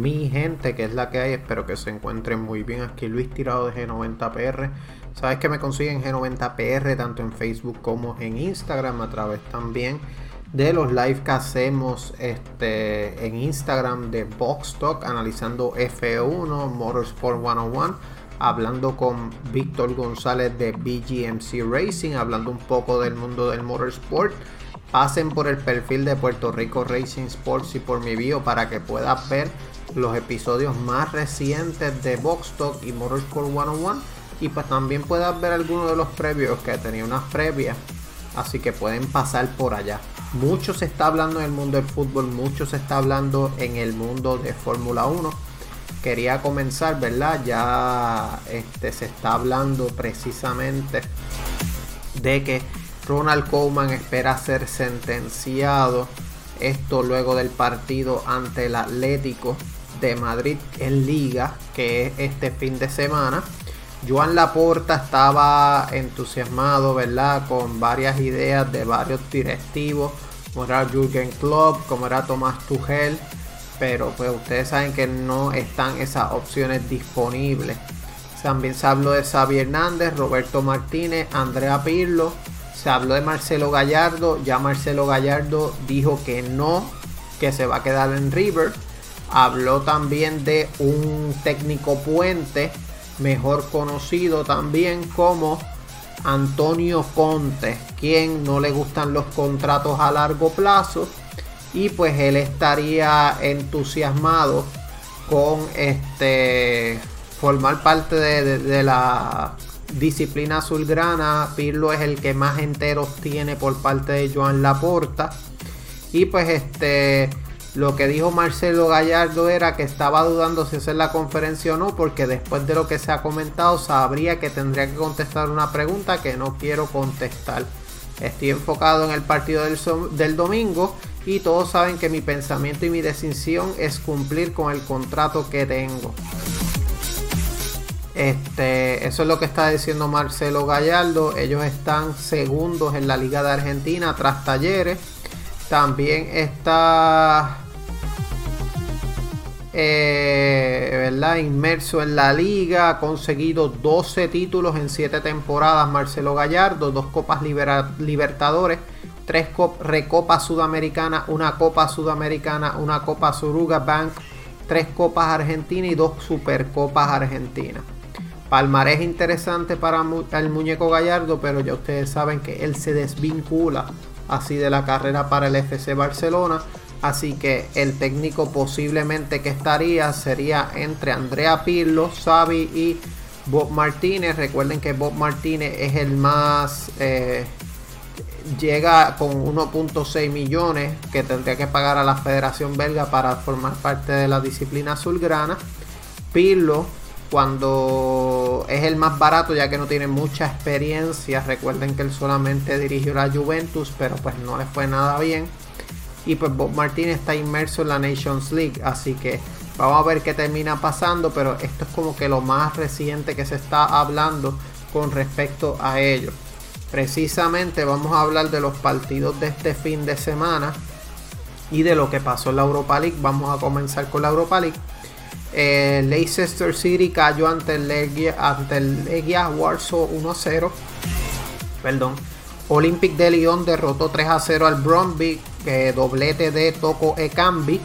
mi gente, que es la que hay. Espero que se encuentren muy bien. Aquí Luis Tirado de G90PR. Sabes que me consiguen G90PR tanto en Facebook como en Instagram, a través también de los live que hacemos este, en Instagram de Box Talk, analizando F1, Motorsport 101, hablando con Víctor González de BGMC Racing, hablando un poco del mundo del motorsport. Pasen por el perfil de Puerto Rico Racing Sports y por mi bio para que puedas ver los episodios más recientes de Box Talk y Motorsport 101 y pues también puedas ver algunos de los previos que tenía unas previas. Así que pueden pasar por allá. Mucho se está hablando en el mundo del fútbol mucho se está hablando en el mundo de Fórmula 1 quería comenzar verdad ya este se está hablando precisamente de que Ronald Koeman espera ser sentenciado. Esto luego del partido ante el Atlético de Madrid en Liga, que es este fin de semana. Joan Laporta estaba entusiasmado, ¿verdad? Con varias ideas de varios directivos, como era Jürgen Klopp, como era Tomás Tuchel, pero pues ustedes saben que no están esas opciones disponibles. También se habló de Xavi Hernández, Roberto Martínez, Andrea Pirlo, se habló de Marcelo Gallardo, ya Marcelo Gallardo dijo que no, que se va a quedar en River. Habló también de un técnico puente, mejor conocido también como Antonio Conte, quien no le gustan los contratos a largo plazo y pues él estaría entusiasmado con este formar parte de, la disciplina azulgrana. Pirlo es el que más enteros tiene por parte de Joan Laporta y pues este lo que dijo Marcelo Gallardo era que estaba dudando si hacer la conferencia o no, porque después de lo que se ha comentado, sabría que tendría que contestar una pregunta que no quiero contestar. Estoy enfocado en el partido del, domingo y todos saben que mi pensamiento y mi decisión es cumplir con el contrato que tengo. Este, eso es lo que está diciendo Marcelo Gallardo. Ellos están segundos en la Liga de Argentina tras Talleres. También está eh, ¿verdad? inmerso en la liga, ha conseguido 12 títulos en 7 temporadas Marcelo Gallardo, dos Copas Libertadores, tres Recopas Sudamericanas, una Copa Sudamericana, una Copa Suruga Bank, tres Copas Argentinas y dos Supercopas Argentinas. Palmarés interesante para el muñeco Gallardo, pero ya ustedes saben que él se desvincula así de la carrera para el FC Barcelona Así que el técnico posiblemente que estaría sería entre Andrea Pirlo, Xavi y Bob Martínez. Recuerden que Bob Martínez es el más... Eh, llega con 1.6 millones que tendría que pagar a la Federación Belga para formar parte de la disciplina azulgrana. Pirlo cuando es el más barato ya que no tiene mucha experiencia. Recuerden que él solamente dirigió la Juventus, pero pues no le fue nada bien. Y pues Bob Martin está inmerso en la Nations League. Así que vamos a ver qué termina pasando. Pero esto es como que lo más reciente que se está hablando con respecto a ello. Precisamente vamos a hablar de los partidos de este fin de semana. Y de lo que pasó en la Europa League. Vamos a comenzar con la Europa League. Eh, Leicester City cayó ante el Legia, ante el Warsaw 1-0. Perdón. Olympic de Lyon derrotó 3 a 0 al Bromby doblete de Toko Ekambi.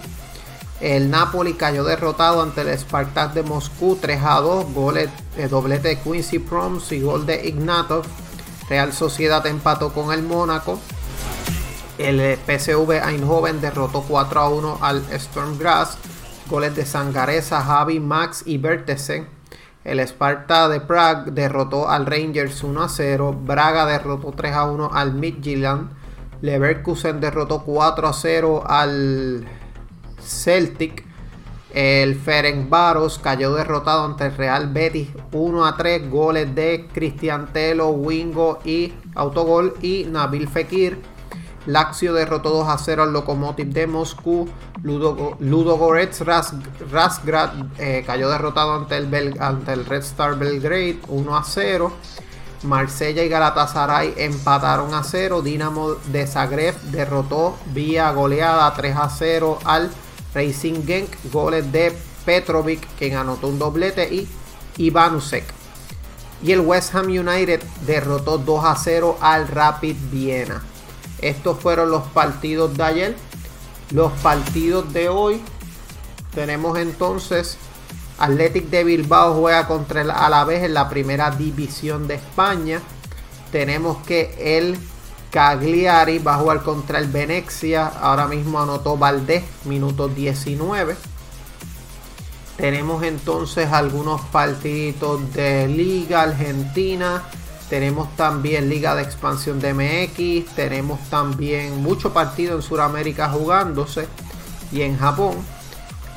El Napoli cayó derrotado ante el Spartak de Moscú 3 a 2. Goles, de doblete de Quincy Proms y gol de Ignatov. Real Sociedad empató con el Mónaco. El PSV Eindhoven derrotó 4 a 1 al Stormgrass. Goles de Sangaresa, Javi, Max y Bertesen. El Sparta de Prague derrotó al Rangers 1 a 0. Braga derrotó 3 a 1 al Midtjylland. Leverkusen derrotó 4 a 0 al Celtic. El Ferencváros cayó derrotado ante el Real Betis 1 a 3. Goles de Cristian Telo, Wingo y autogol y Nabil Fekir. Lazio derrotó 2 a 0 al Lokomotiv de Moscú. Ludo, Ludogorets Razgrad eh, cayó derrotado ante el, ante el Red Star Belgrade 1 a 0. Marsella y Galatasaray empataron a 0. Dinamo de Zagreb derrotó vía goleada 3 a 0 al Racing Genk. Goles de Petrovic, quien anotó un doblete, y Ivanusek. Y el West Ham United derrotó 2 a 0 al Rapid Viena. Estos fueron los partidos de ayer. Los partidos de hoy. Tenemos entonces Athletic de Bilbao juega contra el Alavés en la primera división de España. Tenemos que el Cagliari va a jugar contra el Venezia. Ahora mismo anotó Valdés, minuto 19. Tenemos entonces algunos partidos de Liga Argentina. Tenemos también Liga de Expansión de MX. Tenemos también mucho partido en Sudamérica jugándose. Y en Japón.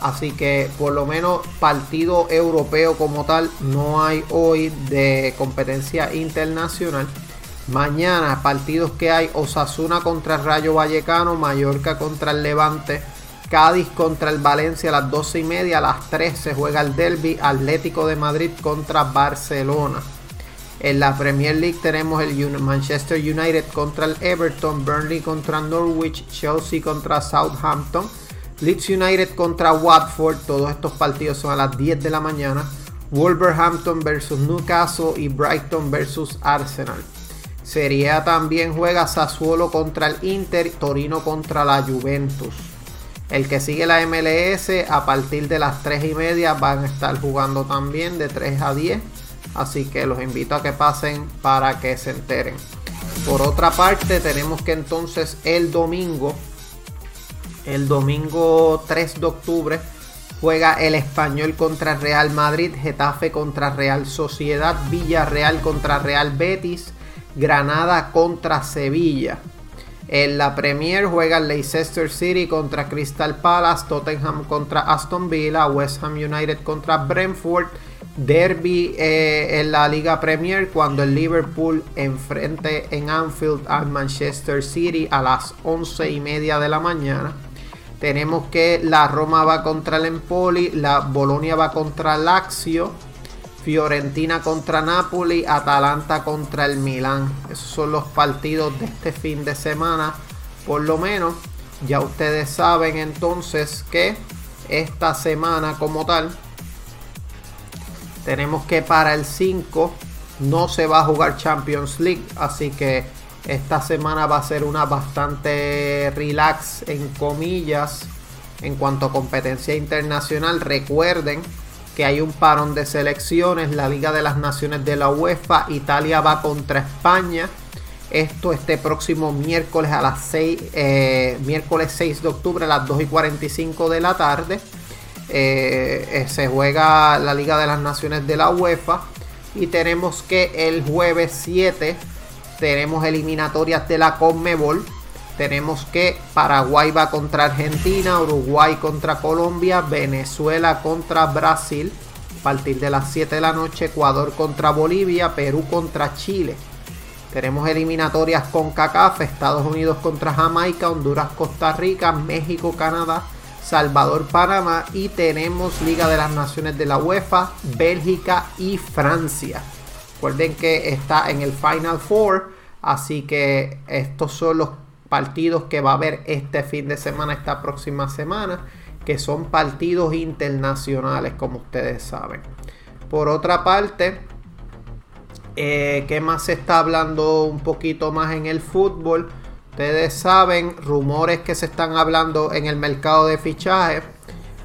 Así que por lo menos partido europeo como tal no hay hoy de competencia internacional. Mañana partidos que hay Osasuna contra Rayo Vallecano, Mallorca contra el Levante, Cádiz contra el Valencia a las 12 y media, a las 3 se juega el derby Atlético de Madrid contra Barcelona. En la Premier League tenemos el Manchester United contra el Everton, Burnley contra Norwich, Chelsea contra Southampton. Leeds United contra Watford, todos estos partidos son a las 10 de la mañana. Wolverhampton versus Newcastle y Brighton versus Arsenal. Serie A también juega Sassuolo contra el Inter, Torino contra la Juventus. El que sigue la MLS a partir de las 3 y media van a estar jugando también de 3 a 10. Así que los invito a que pasen para que se enteren. Por otra parte tenemos que entonces el domingo el domingo 3 de octubre juega el Español contra Real Madrid, Getafe contra Real Sociedad, Villarreal contra Real Betis, Granada contra Sevilla. En la Premier juega Leicester City contra Crystal Palace, Tottenham contra Aston Villa, West Ham United contra Brentford, Derby eh, en la Liga Premier cuando el Liverpool enfrente en Anfield al Manchester City a las 11 y media de la mañana. Tenemos que la Roma va contra el Empoli, la Bolonia va contra Lazio, Fiorentina contra Napoli, Atalanta contra el Milán. Esos son los partidos de este fin de semana, por lo menos. Ya ustedes saben entonces que esta semana como tal, tenemos que para el 5 no se va a jugar Champions League, así que esta semana va a ser una bastante relax en comillas en cuanto a competencia internacional. Recuerden que hay un parón de selecciones, la Liga de las Naciones de la UEFA, Italia va contra España. Esto este próximo miércoles a las 6, eh, miércoles 6 de octubre a las 2 y 45 de la tarde. Eh, eh, se juega la Liga de las Naciones de la UEFA. Y tenemos que el jueves 7 tenemos eliminatorias de la Conmebol. Tenemos que Paraguay va contra Argentina, Uruguay contra Colombia, Venezuela contra Brasil. A partir de las 7 de la noche, Ecuador contra Bolivia, Perú contra Chile. Tenemos eliminatorias con CACAF, Estados Unidos contra Jamaica, Honduras, Costa Rica, México, Canadá, Salvador, Panamá y tenemos Liga de las Naciones de la UEFA, Bélgica y Francia. Recuerden que está en el Final Four. Así que estos son los partidos que va a haber este fin de semana, esta próxima semana. Que son partidos internacionales, como ustedes saben. Por otra parte, eh, ¿qué más se está hablando un poquito más en el fútbol? Ustedes saben, rumores que se están hablando en el mercado de fichajes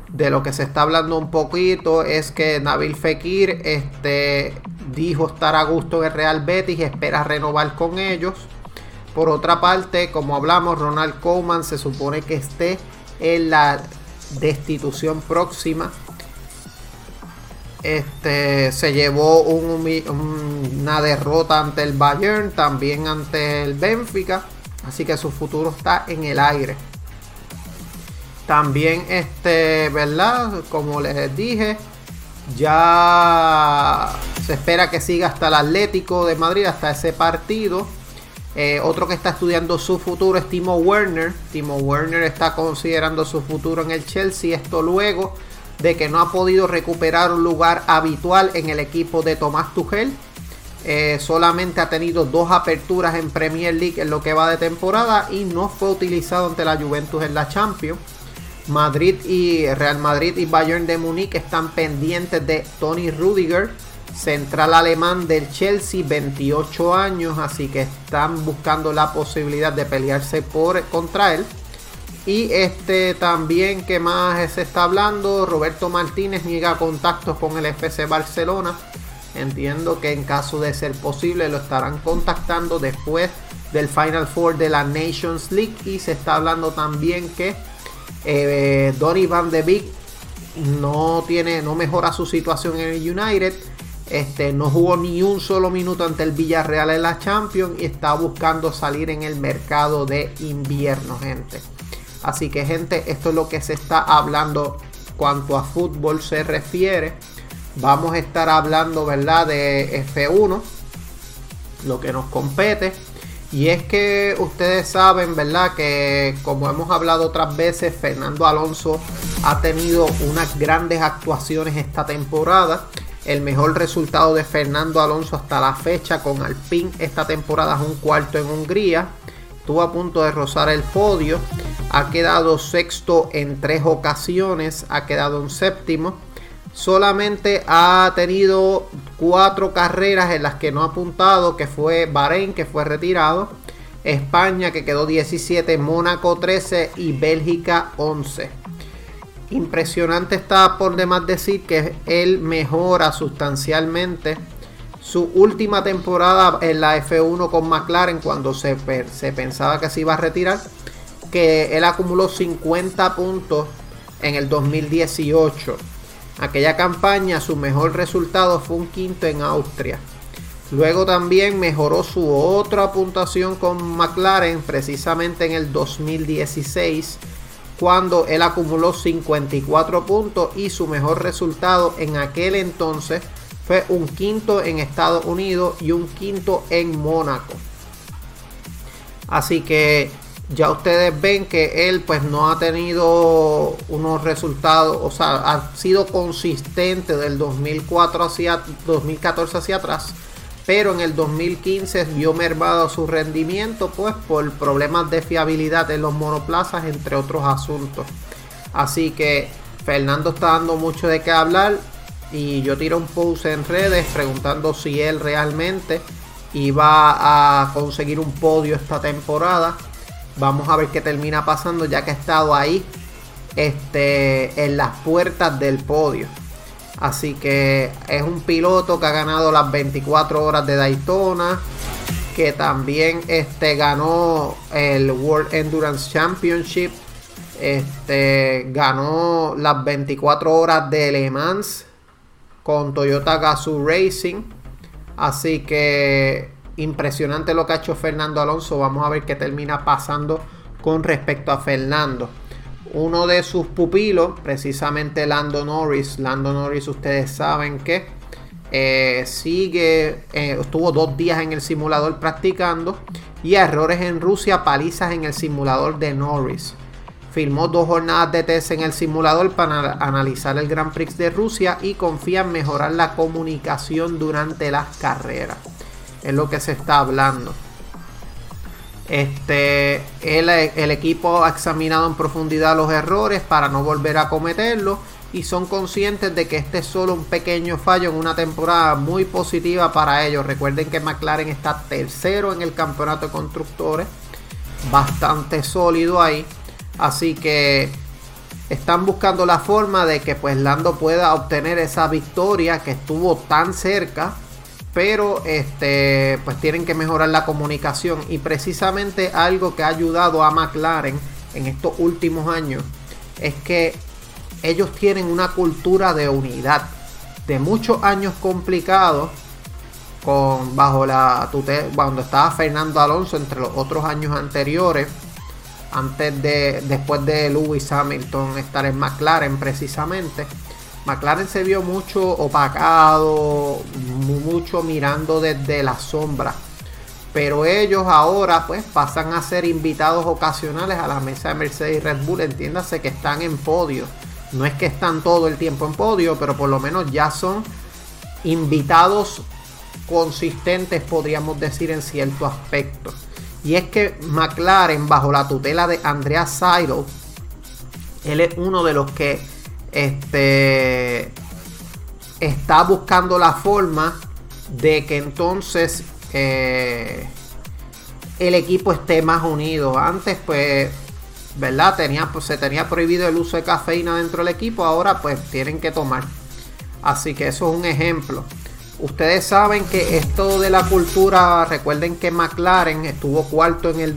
de lo que se está hablando un poquito es que Nabil Fekir este, dijo estar a gusto en Real Betis y espera renovar con ellos. Por otra parte, como hablamos, Ronald Koeman se supone que esté en la destitución próxima. Este se llevó una derrota ante el Bayern, también ante el Benfica. Así que su futuro está en el aire. También, este, ¿verdad? Como les dije, ya se espera que siga hasta el Atlético de Madrid, hasta ese partido. Eh, otro que está estudiando su futuro es Timo Werner. Timo Werner está considerando su futuro en el Chelsea. Esto luego de que no ha podido recuperar un lugar habitual en el equipo de Tomás Tuchel. Eh, solamente ha tenido dos aperturas en Premier League en lo que va de temporada y no fue utilizado ante la Juventus en la Champions. Madrid y Real Madrid y Bayern de Múnich están pendientes de Tony Rudiger, central alemán del Chelsea, 28 años, así que están buscando la posibilidad de pelearse por, contra él. Y este también que más se está hablando, Roberto Martínez niega contactos con el FC Barcelona. Entiendo que en caso de ser posible lo estarán contactando después del Final Four de la Nations League y se está hablando también que eh, Donny Van de Beek no tiene, no mejora su situación en el United. Este, no jugó ni un solo minuto ante el Villarreal en la Champions y está buscando salir en el mercado de invierno, gente. Así que, gente, esto es lo que se está hablando cuanto a fútbol se refiere. Vamos a estar hablando, ¿verdad? De F1, lo que nos compete. Y es que ustedes saben, ¿verdad? Que como hemos hablado otras veces, Fernando Alonso ha tenido unas grandes actuaciones esta temporada. El mejor resultado de Fernando Alonso hasta la fecha con Alpine esta temporada es un cuarto en Hungría. Estuvo a punto de rozar el podio. Ha quedado sexto en tres ocasiones. Ha quedado en séptimo solamente ha tenido cuatro carreras en las que no ha apuntado, que fue Bahrein, que fue retirado, España, que quedó 17, Mónaco 13 y Bélgica 11. Impresionante está por demás decir que él mejora sustancialmente su última temporada en la F1 con McLaren cuando se, se pensaba que se iba a retirar, que él acumuló 50 puntos en el 2018 Aquella campaña su mejor resultado fue un quinto en Austria. Luego también mejoró su otra puntuación con McLaren precisamente en el 2016 cuando él acumuló 54 puntos y su mejor resultado en aquel entonces fue un quinto en Estados Unidos y un quinto en Mónaco. Así que ya ustedes ven que él pues no ha tenido unos resultados, o sea, ha sido consistente del 2004 hacia 2014 hacia atrás, pero en el 2015 vio mermado su rendimiento pues por problemas de fiabilidad en los monoplazas entre otros asuntos. Así que Fernando está dando mucho de qué hablar y yo tiro un post en redes preguntando si él realmente iba a conseguir un podio esta temporada Vamos a ver qué termina pasando ya que ha estado ahí este, en las puertas del podio. Así que es un piloto que ha ganado las 24 horas de Daytona. Que también este, ganó el World Endurance Championship. Este, ganó las 24 horas de Le Mans con Toyota Gazoo Racing. Así que impresionante lo que ha hecho Fernando Alonso. Vamos a ver qué termina pasando con respecto a Fernando. Uno de sus pupilos, precisamente Lando Norris. Lando Norris, ustedes saben que eh, sigue, eh, estuvo dos días en el simulador practicando y errores en Rusia, palizas en el simulador de Norris. Filmó dos jornadas de test en el simulador para analizar el Grand Prix de Rusia y confía en mejorar la comunicación durante las carreras es lo que se está hablando. Este, el, el equipo ha examinado en profundidad los errores para no volver a cometerlos y son conscientes de que este es solo un pequeño fallo en una temporada muy positiva para ellos. Recuerden que McLaren está tercero en el campeonato de constructores, bastante sólido ahí, así que están buscando la forma de que pues Lando pueda obtener esa victoria que estuvo tan cerca pero este, pues tienen que mejorar la comunicación y precisamente algo que ha ayudado a McLaren en estos últimos años es que ellos tienen una cultura de unidad de muchos años complicados con bajo la tutela cuando estaba Fernando Alonso entre los otros años anteriores antes de, después de Lewis Hamilton estar en McLaren precisamente. McLaren se vio mucho opacado, mucho mirando desde la sombra. Pero ellos ahora pues pasan a ser invitados ocasionales a la mesa de Mercedes y Red Bull. Entiéndase que están en podio. No es que están todo el tiempo en podio, pero por lo menos ya son invitados consistentes, podríamos decir, en cierto aspecto. Y es que McLaren, bajo la tutela de Andrea Seidel, él es uno de los que este, está buscando la forma de que entonces eh, el equipo esté más unido. Antes, pues, ¿verdad? Tenía, pues, se tenía prohibido el uso de cafeína dentro del equipo, ahora pues tienen que tomar. Así que eso es un ejemplo. Ustedes saben que esto de la cultura, recuerden que McLaren estuvo cuarto en el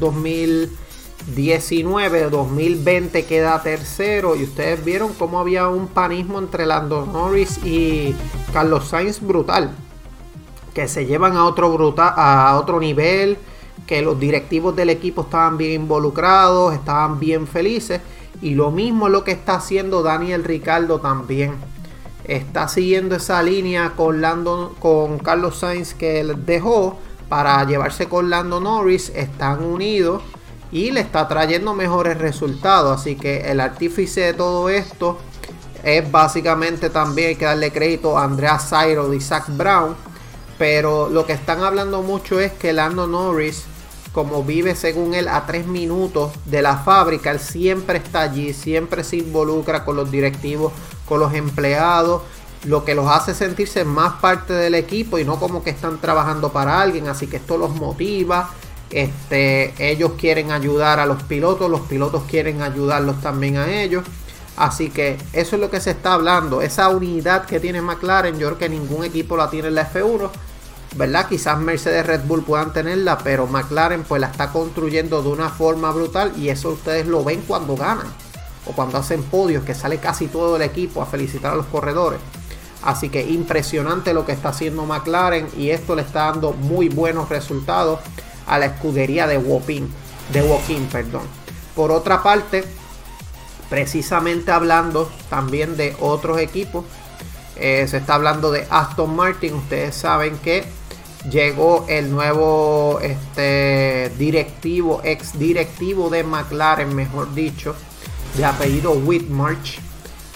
2019, 2020 queda tercero. Y ustedes vieron cómo había un panismo entre Lando Norris y Carlos Sainz brutal, que se llevan a otro brutal, a otro nivel, que los directivos del equipo estaban bien involucrados, estaban bien felices. Y lo mismo es lo que está haciendo Daniel Ricardo también. Está siguiendo esa línea con, con Carlos Sainz que dejó para llevarse con Lando Norris. Están unidos y le está trayendo mejores resultados. Así que el artífice de todo esto es básicamente también hay que darle crédito a Andrea Sairo y Zach Brown. Pero lo que están hablando mucho es que Lando Norris, como vive según él a tres minutos de la fábrica, él siempre está allí, siempre se involucra con los directivos con los empleados, lo que los hace sentirse más parte del equipo y no como que están trabajando para alguien, así que esto los motiva. Este, ellos quieren ayudar a los pilotos, los pilotos quieren ayudarlos también a ellos. Así que eso es lo que se está hablando. Esa unidad que tiene McLaren, yo creo que ningún equipo la tiene en la F1. ¿Verdad? Quizás Mercedes Red Bull puedan tenerla, pero McLaren pues la está construyendo de una forma brutal y eso ustedes lo ven cuando ganan o cuando hacen podios que sale casi todo el equipo a felicitar a los corredores. Así que impresionante lo que está haciendo McLaren y esto le está dando muy buenos resultados a la escudería de Woking, de Woking, perdón. Por otra parte, precisamente hablando también de otros equipos, eh, se está hablando de Aston Martin. Ustedes saben que llegó el nuevo este, directivo, ex directivo de McLaren, mejor dicho, de apellido Whitmarch.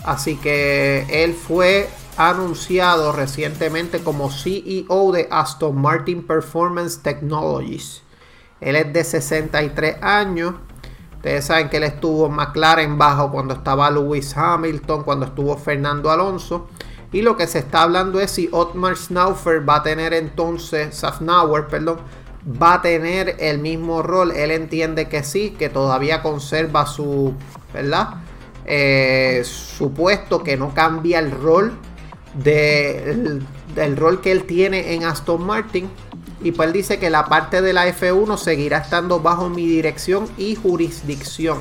Así que él fue anunciado recientemente como CEO de Aston Martin Performance Technologies. Él es de 63 años. Ustedes saben que él estuvo en McLaren bajo cuando estaba Lewis Hamilton, cuando estuvo Fernando Alonso. Y lo que se está hablando es si Otmar Snaufer va a tener entonces, Safnauer, perdón, va a tener el mismo rol. Él entiende que sí, que todavía conserva su ¿verdad? Eh, supuesto que no cambia el rol de, del rol que él tiene en Aston Martin. Y pues él dice que la parte de la F1 seguirá estando bajo mi dirección y jurisdicción.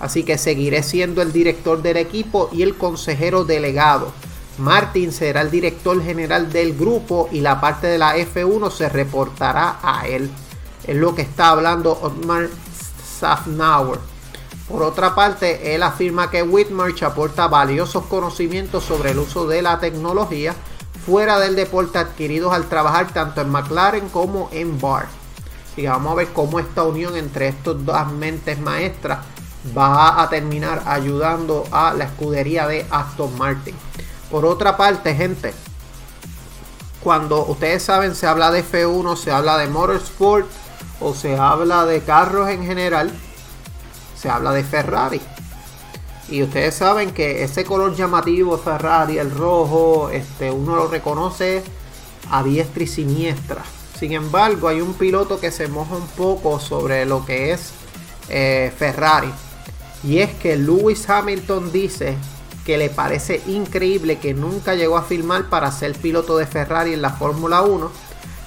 Así que seguiré siendo el director del equipo y el consejero delegado. Martin será el director general del grupo y la parte de la F1 se reportará a él. Es lo que está hablando Otmar Safnauer. Por otra parte, él afirma que Whitmarch aporta valiosos conocimientos sobre el uso de la tecnología fuera del deporte adquiridos al trabajar tanto en McLaren como en Bar. Y vamos a ver cómo esta unión entre estos dos mentes maestras va a terminar ayudando a la escudería de Aston Martin. Por otra parte, gente, cuando ustedes saben se habla de F1, se habla de motorsport o se habla de carros en general, se habla de Ferrari. Y ustedes saben que ese color llamativo Ferrari, el rojo, este, uno lo reconoce a diestra y siniestra. Sin embargo, hay un piloto que se moja un poco sobre lo que es eh, Ferrari. Y es que Lewis Hamilton dice que le parece increíble que nunca llegó a filmar para ser piloto de Ferrari en la Fórmula 1.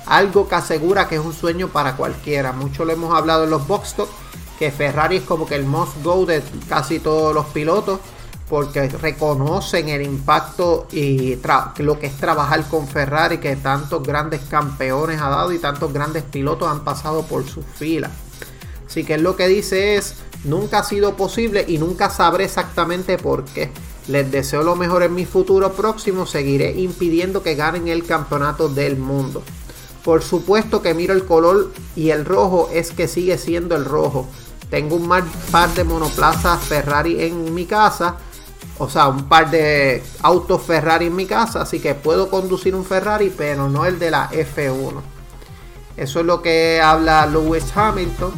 Algo que asegura que es un sueño para cualquiera. Mucho lo hemos hablado en los box que Ferrari es como que el must go de casi todos los pilotos porque reconocen el impacto y lo que es trabajar con Ferrari que tantos grandes campeones ha dado y tantos grandes pilotos han pasado por su fila. Así que lo que dice es, Nunca ha sido posible y nunca sabré exactamente por qué. Les deseo lo mejor en mi futuro próximo. Seguiré impidiendo que ganen el campeonato del mundo. Por supuesto que miro el color y el rojo es que sigue siendo el rojo. Tengo un par de monoplazas Ferrari en mi casa. O sea, un par de autos Ferrari en mi casa. Así que puedo conducir un Ferrari, pero no el de la F1. Eso es lo que habla Lewis Hamilton.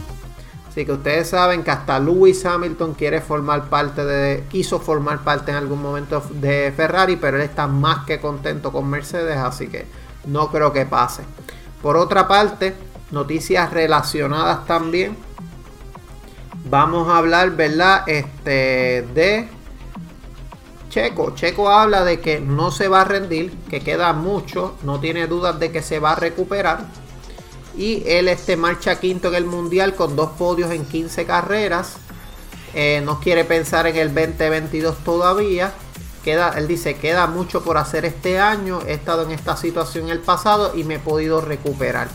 Así que ustedes saben que hasta Lewis Hamilton quiere formar parte de, quiso formar parte en algún momento de Ferrari, pero él está más que contento con Mercedes, así que no creo que pase. Por otra parte, noticias relacionadas también. Vamos a hablar, ¿verdad? Este de Checo. Checo habla de que no se va a rendir, que queda mucho, no tiene dudas de que se va a recuperar y él este marcha quinto en el mundial con dos podios en 15 carreras. Eh, no quiere pensar en el 2022 todavía. Queda, él dice, queda mucho por hacer este año. He estado en esta situación el pasado y me he podido recuperar.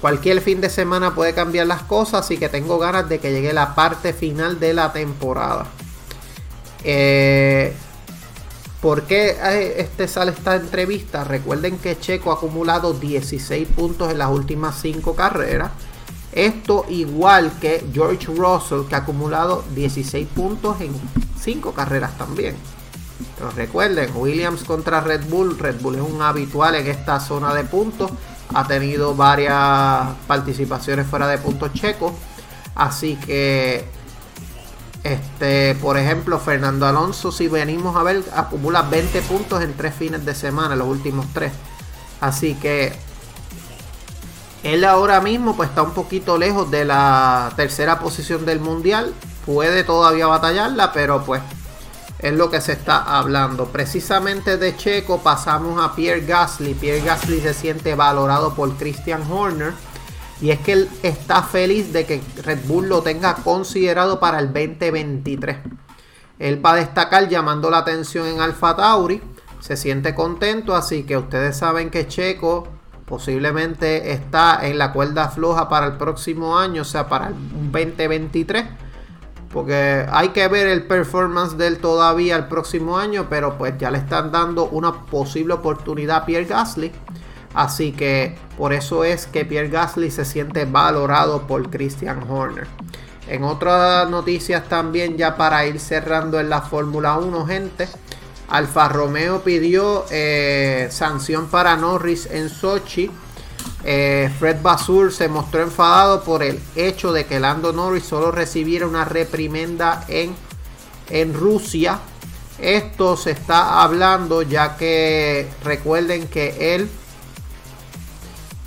Cualquier fin de semana puede cambiar las cosas, así que tengo ganas de que llegue la parte final de la temporada. Eh, ¿Por qué eh, este sale esta entrevista? Recuerden que Checo ha acumulado 16 puntos en las últimas 5 carreras. Esto igual que George Russell que ha acumulado 16 puntos en 5 carreras también. Pero recuerden, Williams contra Red Bull. Red Bull es un habitual en esta zona de puntos. Ha tenido varias participaciones fuera de puntos checos. Así que este, por ejemplo, Fernando Alonso, si venimos a ver, acumula 20 puntos en tres fines de semana, los últimos tres. Así que él ahora mismo pues está un poquito lejos de la tercera posición del mundial. Puede todavía batallarla, pero pues es lo que se está hablando. Precisamente de Checo pasamos a Pierre Gasly. Pierre Gasly se siente valorado por Christian Horner y es que él está feliz de que Red Bull lo tenga considerado para el 2023. Él va a destacar llamando la atención en Alfa Tauri. Se siente contento, así que ustedes saben que Checo posiblemente está en la cuerda floja para el próximo año, o sea, para el 2023. Porque hay que ver el performance de él todavía el próximo año, pero pues ya le están dando una posible oportunidad a Pierre Gasly. Así que por eso es que Pierre Gasly se siente valorado por Christian Horner. En otras noticias también ya para ir cerrando en la Fórmula 1 gente. Alfa Romeo pidió eh, sanción para Norris en Sochi. Eh, Fred Basur se mostró enfadado por el hecho de que Lando Norris solo recibiera una reprimenda en, en Rusia. Esto se está hablando ya que recuerden que él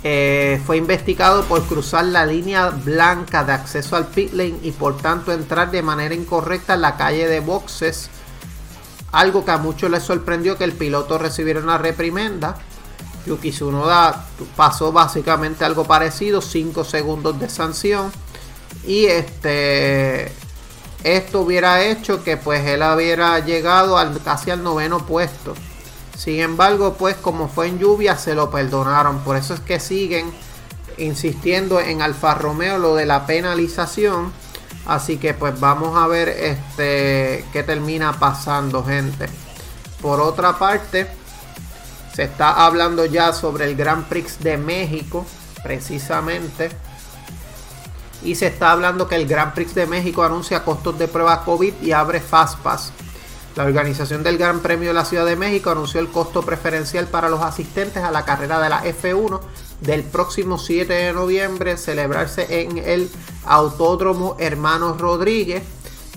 eh, fue investigado por cruzar la línea blanca de acceso al pit lane y por tanto entrar de manera incorrecta en la calle de boxes. Algo que a muchos les sorprendió que el piloto recibiera una reprimenda. Yuki Tsunoda pasó básicamente algo parecido, 5 segundos de sanción. Y este esto hubiera hecho que pues él hubiera llegado al, casi al noveno puesto. Sin embargo, pues como fue en lluvia, se lo perdonaron. Por eso es que siguen insistiendo en Alfa Romeo lo de la penalización. Así que pues vamos a ver este qué termina pasando, gente. Por otra parte, se está hablando ya sobre el Grand Prix de México, precisamente. Y se está hablando que el Grand Prix de México anuncia costos de pruebas COVID y abre Fastpass. La organización del Gran Premio de la Ciudad de México anunció el costo preferencial para los asistentes a la carrera de la F1 del próximo 7 de noviembre, celebrarse en el Autódromo Hermanos Rodríguez.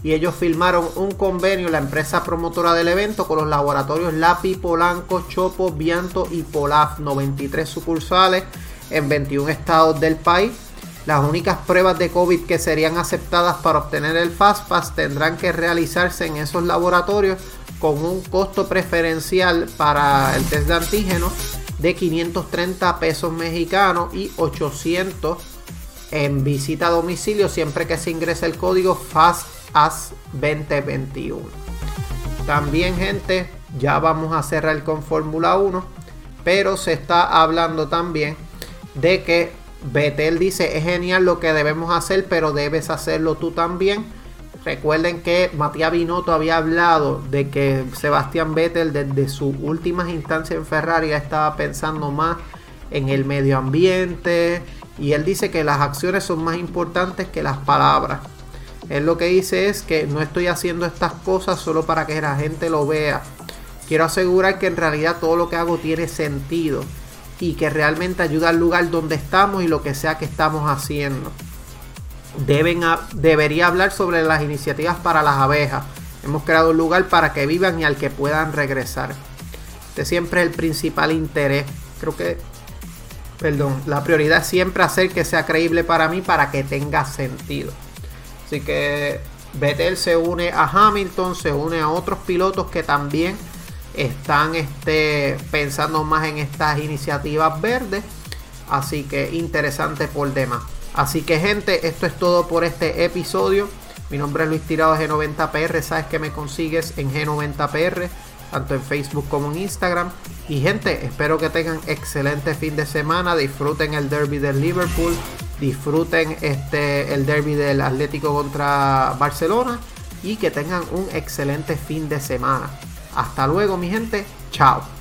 Y ellos firmaron un convenio, la empresa promotora del evento, con los laboratorios Lapi, Polanco, Chopo, Vianto y Polaf, 93 sucursales en 21 estados del país. Las únicas pruebas de COVID que serían aceptadas para obtener el FastPass tendrán que realizarse en esos laboratorios con un costo preferencial para el test de antígeno de 530 pesos mexicanos y 800 en visita a domicilio siempre que se ingrese el código FastAS 2021. También gente, ya vamos a cerrar con Fórmula 1, pero se está hablando también de que Betel dice, es genial lo que debemos hacer, pero debes hacerlo tú también. Recuerden que Matías Binotto había hablado de que Sebastián Vettel desde sus últimas instancias en Ferrari estaba pensando más en el medio ambiente y él dice que las acciones son más importantes que las palabras. Él lo que dice es que no estoy haciendo estas cosas solo para que la gente lo vea. Quiero asegurar que en realidad todo lo que hago tiene sentido y que realmente ayuda al lugar donde estamos y lo que sea que estamos haciendo deben debería hablar sobre las iniciativas para las abejas. Hemos creado un lugar para que vivan y al que puedan regresar. Este siempre es el principal interés. Creo que, perdón, la prioridad es siempre hacer que sea creíble para mí para que tenga sentido. Así que Vettel se une a Hamilton, se une a otros pilotos que también están este, pensando más en estas iniciativas verdes. Así que interesante por demás. Así que gente, esto es todo por este episodio. Mi nombre es Luis Tirado G90PR. Sabes que me consigues en G90PR, tanto en Facebook como en Instagram. Y gente, espero que tengan excelente fin de semana. Disfruten el derby del Liverpool. Disfruten este, el derby del Atlético contra Barcelona. Y que tengan un excelente fin de semana. Hasta luego, mi gente. Chao.